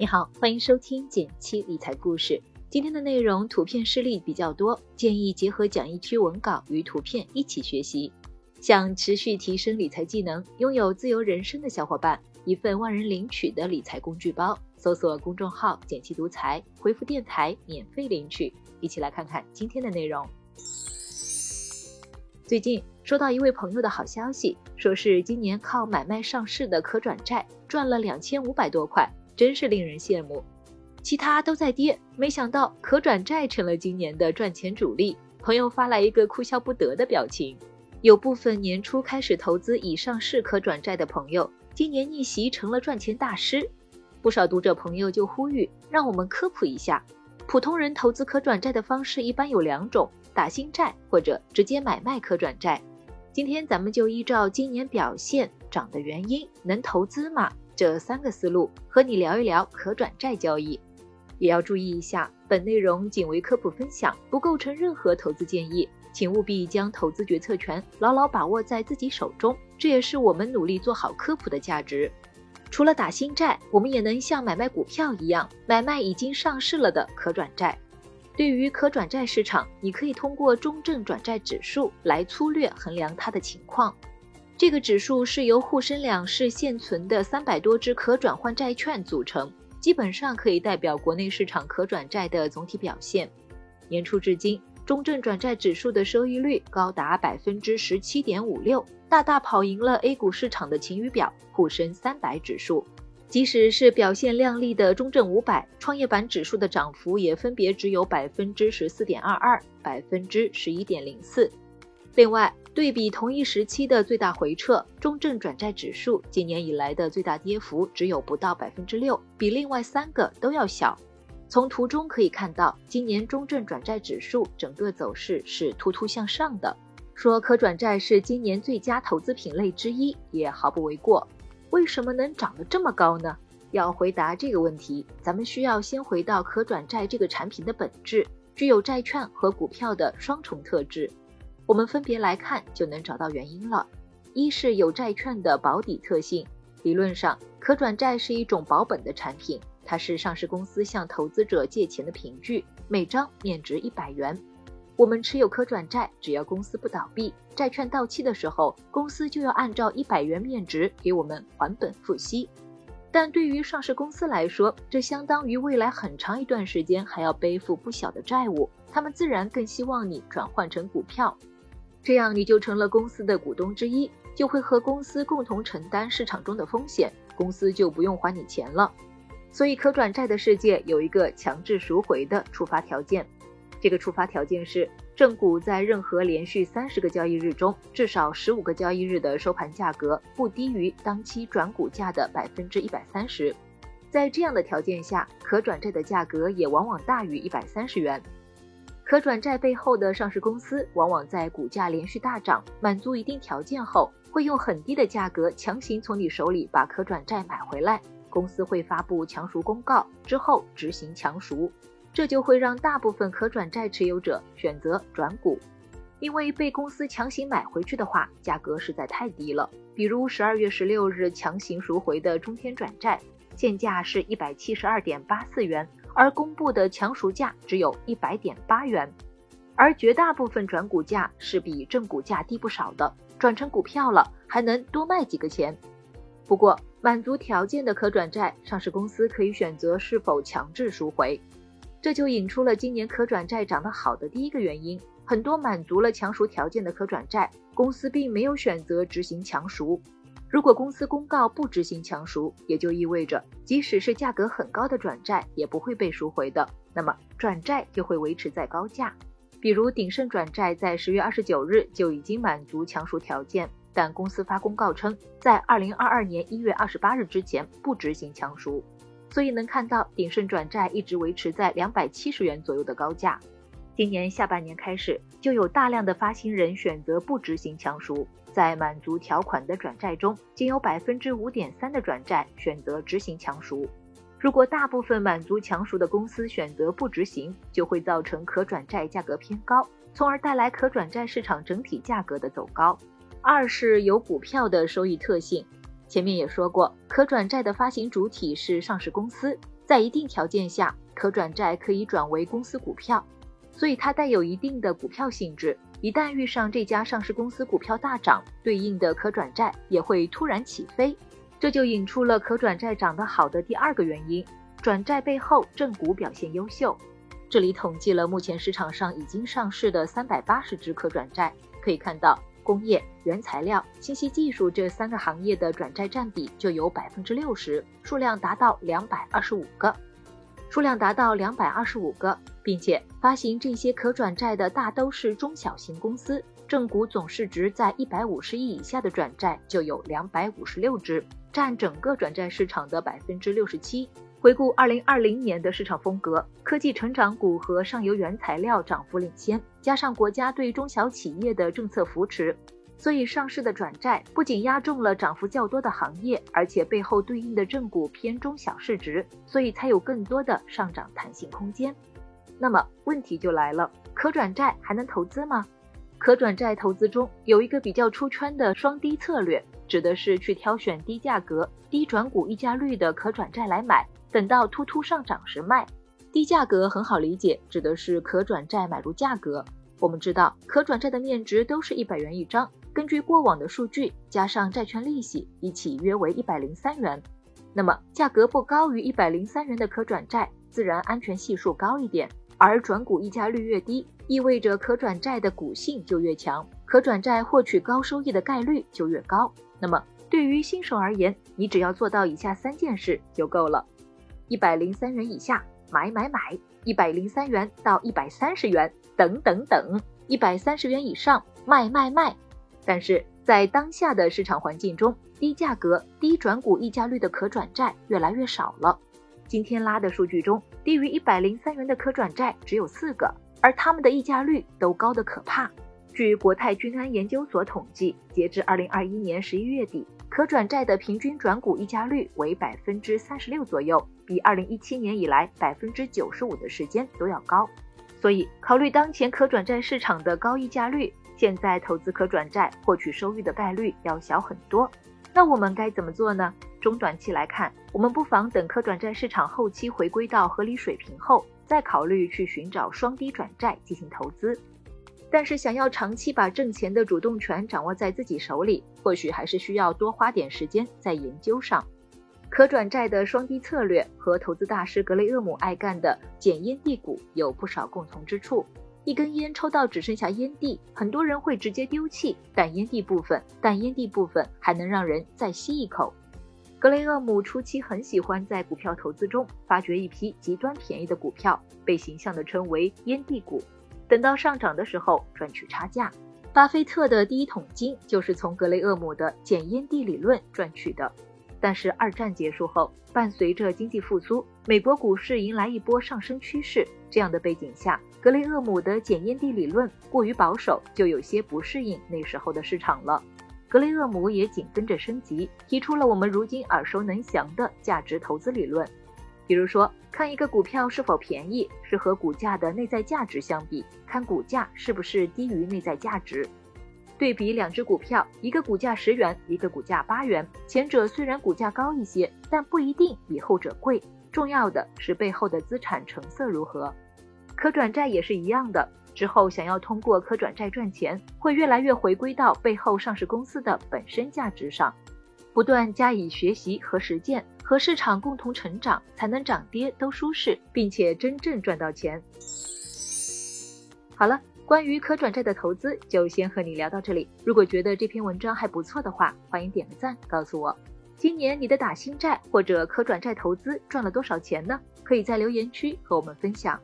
你好，欢迎收听简七理财故事。今天的内容图片示例比较多，建议结合讲义区文稿与图片一起学习。想持续提升理财技能、拥有自由人生的小伙伴，一份万人领取的理财工具包，搜索公众号“简七独裁，回复“电台”免费领取。一起来看看今天的内容。最近收到一位朋友的好消息，说是今年靠买卖上市的可转债赚了两千五百多块。真是令人羡慕，其他都在跌，没想到可转债成了今年的赚钱主力。朋友发来一个哭笑不得的表情。有部分年初开始投资已上市可转债的朋友，今年逆袭成了赚钱大师。不少读者朋友就呼吁，让我们科普一下，普通人投资可转债的方式一般有两种：打新债或者直接买卖可转债。今天咱们就依照今年表现涨的原因，能投资吗？这三个思路和你聊一聊可转债交易，也要注意一下，本内容仅为科普分享，不构成任何投资建议，请务必将投资决策权牢牢把握在自己手中，这也是我们努力做好科普的价值。除了打新债，我们也能像买卖股票一样，买卖已经上市了的可转债。对于可转债市场，你可以通过中证转债指数来粗略衡量它的情况。这个指数是由沪深两市现存的三百多只可转换债券组成，基本上可以代表国内市场可转债的总体表现。年初至今，中证转债指数的收益率高达百分之十七点五六，大大跑赢了 A 股市场的晴雨表沪深三百指数。即使是表现亮丽的中证五百、创业板指数的涨幅也分别只有百分之十四点二二、百分之十一点零四。另外，对比同一时期的最大回撤，中证转债指数今年以来的最大跌幅只有不到百分之六，比另外三个都要小。从图中可以看到，今年中证转债指数整个走势是突突向上的。说可转债是今年最佳投资品类之一，也毫不为过。为什么能涨得这么高呢？要回答这个问题，咱们需要先回到可转债这个产品的本质，具有债券和股票的双重特质。我们分别来看，就能找到原因了。一是有债券的保底特性，理论上可转债是一种保本的产品，它是上市公司向投资者借钱的凭据，每张面值一百元。我们持有可转债，只要公司不倒闭，债券到期的时候，公司就要按照一百元面值给我们还本付息。但对于上市公司来说，这相当于未来很长一段时间还要背负不小的债务，他们自然更希望你转换成股票。这样你就成了公司的股东之一，就会和公司共同承担市场中的风险，公司就不用还你钱了。所以可转债的世界有一个强制赎回的触发条件，这个触发条件是正股在任何连续三十个交易日中，至少十五个交易日的收盘价格不低于当期转股价的百分之一百三十。在这样的条件下，可转债的价格也往往大于一百三十元。可转债背后的上市公司，往往在股价连续大涨、满足一定条件后，会用很低的价格强行从你手里把可转债买回来。公司会发布强赎公告，之后执行强赎，这就会让大部分可转债持有者选择转股，因为被公司强行买回去的话，价格实在太低了。比如十二月十六日强行赎回的中天转债，现价是一百七十二点八四元。而公布的强赎价只有一百点八元，而绝大部分转股价是比正股价低不少的，转成股票了还能多卖几个钱。不过满足条件的可转债，上市公司可以选择是否强制赎回，这就引出了今年可转债涨得好的第一个原因。很多满足了强赎条件的可转债，公司并没有选择执行强赎。如果公司公告不执行强赎，也就意味着即使是价格很高的转债也不会被赎回的，那么转债就会维持在高价。比如鼎盛转债在十月二十九日就已经满足强赎条件，但公司发公告称在二零二二年一月二十八日之前不执行强赎，所以能看到鼎盛转债一直维持在两百七十元左右的高价。今年下半年开始，就有大量的发行人选择不执行强赎，在满足条款的转债中，仅有百分之五点三的转债选择执行强赎。如果大部分满足强赎的公司选择不执行，就会造成可转债价格偏高，从而带来可转债市场整体价格的走高。二是有股票的收益特性，前面也说过，可转债的发行主体是上市公司。在一定条件下，可转债可以转为公司股票，所以它带有一定的股票性质。一旦遇上这家上市公司股票大涨，对应的可转债也会突然起飞，这就引出了可转债涨得好的第二个原因：转债背后正股表现优秀。这里统计了目前市场上已经上市的三百八十只可转债，可以看到工业、原材料、信息技术这三个行业的转债占比就有百分之六十，数量达到两百二十五个，数量达到两百二十五个，并且发行这些可转债的大都是中小型公司，正股总市值在一百五十亿以下的转债就有两百五十六只，占整个转债市场的百分之六十七。回顾二零二零年的市场风格，科技成长股和上游原材料涨幅领先，加上国家对中小企业的政策扶持，所以上市的转债不仅压中了涨幅较多的行业，而且背后对应的正股偏中小市值，所以才有更多的上涨弹性空间。那么问题就来了，可转债还能投资吗？可转债投资中有一个比较出圈的双低策略，指的是去挑选低价格、低转股溢价率的可转债来买。等到突突上涨时卖，低价格很好理解，指的是可转债买入价格。我们知道可转债的面值都是一百元一张，根据过往的数据加上债券利息，一起约为一百零三元。那么价格不高于一百零三元的可转债，自然安全系数高一点。而转股溢价率越低，意味着可转债的股性就越强，可转债获取高收益的概率就越高。那么对于新手而言，你只要做到以下三件事就够了。一百零三元以下买买买，一百零三元到一百三十元等等等，一百三十元以上卖卖卖。但是在当下的市场环境中，低价格、低转股溢价率的可转债越来越少了。今天拉的数据中，低于一百零三元的可转债只有四个，而它们的溢价率都高得可怕。据国泰君安研究所统计，截至二零二一年十一月底。可转债的平均转股溢价率为百分之三十六左右，比二零一七年以来百分之九十五的时间都要高。所以，考虑当前可转债市场的高溢价率，现在投资可转债获取收益的概率要小很多。那我们该怎么做呢？中短期来看，我们不妨等可转债市场后期回归到合理水平后，再考虑去寻找双低转债进行投资。但是，想要长期把挣钱的主动权掌握在自己手里，或许还是需要多花点时间在研究上。可转债的双低策略和投资大师格雷厄姆爱干的捡烟蒂股有不少共同之处。一根烟抽到只剩下烟蒂，很多人会直接丢弃，但烟蒂部分，但烟蒂部分还能让人再吸一口。格雷厄姆初期很喜欢在股票投资中发掘一批极端便宜的股票，被形象地称为“烟蒂股”。等到上涨的时候赚取差价。巴菲特的第一桶金就是从格雷厄姆的捡烟蒂理论赚取的。但是二战结束后，伴随着经济复苏，美国股市迎来一波上升趋势。这样的背景下，格雷厄姆的检验地理论过于保守，就有些不适应那时候的市场了。格雷厄姆也紧跟着升级，提出了我们如今耳熟能详的价值投资理论。比如说，看一个股票是否便宜，是和股价的内在价值相比；看股价是不是低于内在价值。对比两只股票，一个股价十元，一个股价八元，前者虽然股价高一些，但不一定比后者贵。重要的是背后的资产成色如何。可转债也是一样的，之后想要通过可转债赚钱，会越来越回归到背后上市公司的本身价值上。不断加以学习和实践，和市场共同成长，才能涨跌都舒适，并且真正赚到钱。好了，关于可转债的投资就先和你聊到这里。如果觉得这篇文章还不错的话，欢迎点个赞，告诉我今年你的打新债或者可转债投资赚了多少钱呢？可以在留言区和我们分享。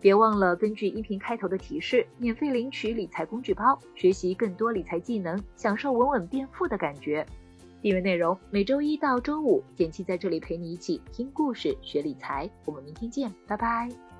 别忘了根据音频开头的提示，免费领取理财工具包，学习更多理财技能，享受稳稳变富的感觉。订阅内容，每周一到周五，简七在这里陪你一起听故事、学理财。我们明天见，拜拜。